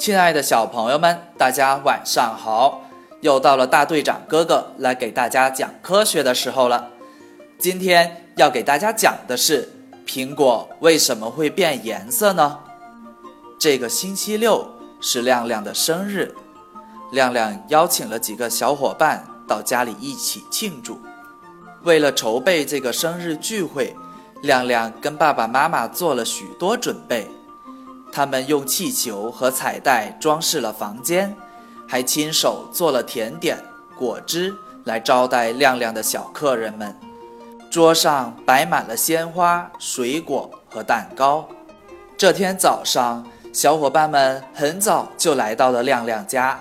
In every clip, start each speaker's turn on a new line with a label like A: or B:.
A: 亲爱的小朋友们，大家晚上好！又到了大队长哥哥来给大家讲科学的时候了。今天要给大家讲的是苹果为什么会变颜色呢？这个星期六是亮亮的生日，亮亮邀请了几个小伙伴到家里一起庆祝。为了筹备这个生日聚会，亮亮跟爸爸妈妈做了许多准备。他们用气球和彩带装饰了房间，还亲手做了甜点、果汁来招待亮亮的小客人们。桌上摆满了鲜花、水果和蛋糕。这天早上，小伙伴们很早就来到了亮亮家，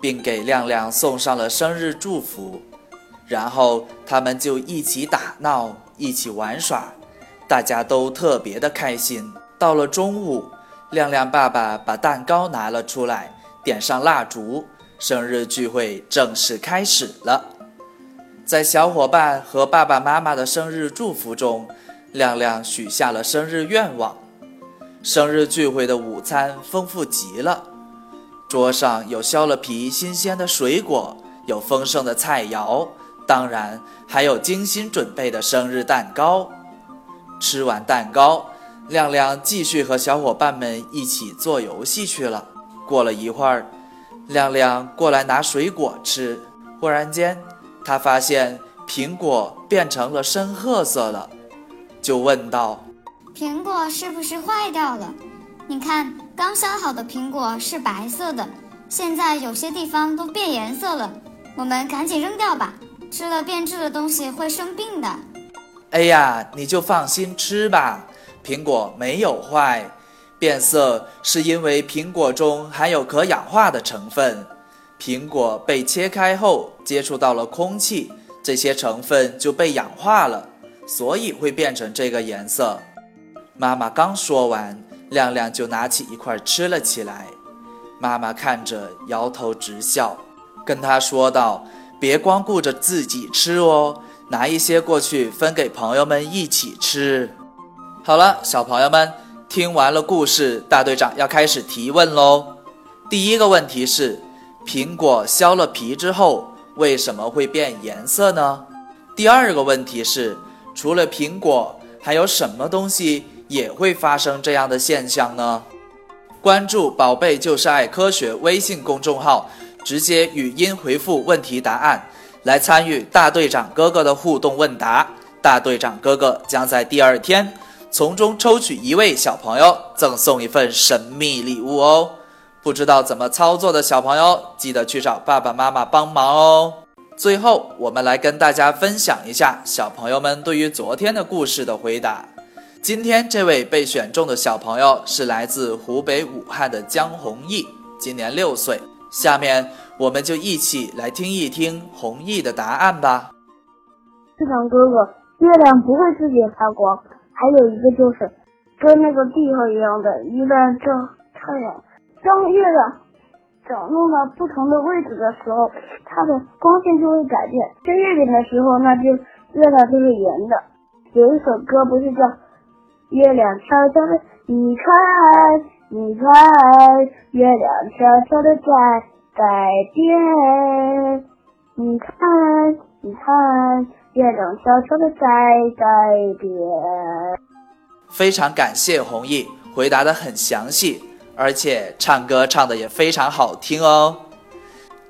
A: 并给亮亮送上了生日祝福。然后他们就一起打闹，一起玩耍，大家都特别的开心。到了中午。亮亮爸爸把蛋糕拿了出来，点上蜡烛，生日聚会正式开始了。在小伙伴和爸爸妈妈的生日祝福中，亮亮许下了生日愿望。生日聚会的午餐丰富极了，桌上有削了皮、新鲜的水果，有丰盛的菜肴，当然还有精心准备的生日蛋糕。吃完蛋糕。亮亮继续和小伙伴们一起做游戏去了。过了一会儿，亮亮过来拿水果吃。忽然间，他发现苹果变成了深褐色了，就问道：“
B: 苹果是不是坏掉了？你看，刚削好的苹果是白色的，现在有些地方都变颜色了。我们赶紧扔掉吧，吃了变质的东西会生病的。”
A: 哎呀，你就放心吃吧。苹果没有坏，变色是因为苹果中含有可氧化的成分。苹果被切开后接触到了空气，这些成分就被氧化了，所以会变成这个颜色。妈妈刚说完，亮亮就拿起一块吃了起来。妈妈看着摇头直笑，跟他说道：“别光顾着自己吃哦，拿一些过去分给朋友们一起吃。”好了，小朋友们，听完了故事，大队长要开始提问喽。第一个问题是：苹果削了皮之后，为什么会变颜色呢？第二个问题是：除了苹果，还有什么东西也会发生这样的现象呢？关注“宝贝就是爱科学”微信公众号，直接语音回复问题答案，来参与大队长哥哥的互动问答。大队长哥哥将在第二天。从中抽取一位小朋友，赠送一份神秘礼物哦！不知道怎么操作的小朋友，记得去找爸爸妈妈帮忙哦。最后，我们来跟大家分享一下小朋友们对于昨天的故事的回答。今天这位被选中的小朋友是来自湖北武汉的江弘毅，今年六岁。下面我们就一起来听一听弘毅的答案吧。
C: 市长哥哥，月亮不会自己发光。还有一个就是跟那个地方一样的，一旦照太阳，当月亮长到不同的位置的时候，它的光线就会改变。在月饼的时候，那就月亮就是圆的。有一首歌不是叫《月亮悄悄的》，你看，你看，月亮悄悄的在改变。你看，你看。月亮悄悄的在改变。
A: 非常感谢弘毅回答的很详细，而且唱歌唱的也非常好听哦。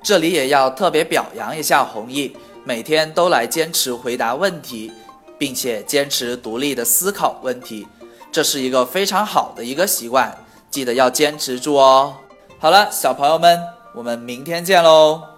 A: 这里也要特别表扬一下弘毅，每天都来坚持回答问题，并且坚持独立的思考问题，这是一个非常好的一个习惯，记得要坚持住哦。好了，小朋友们，我们明天见喽。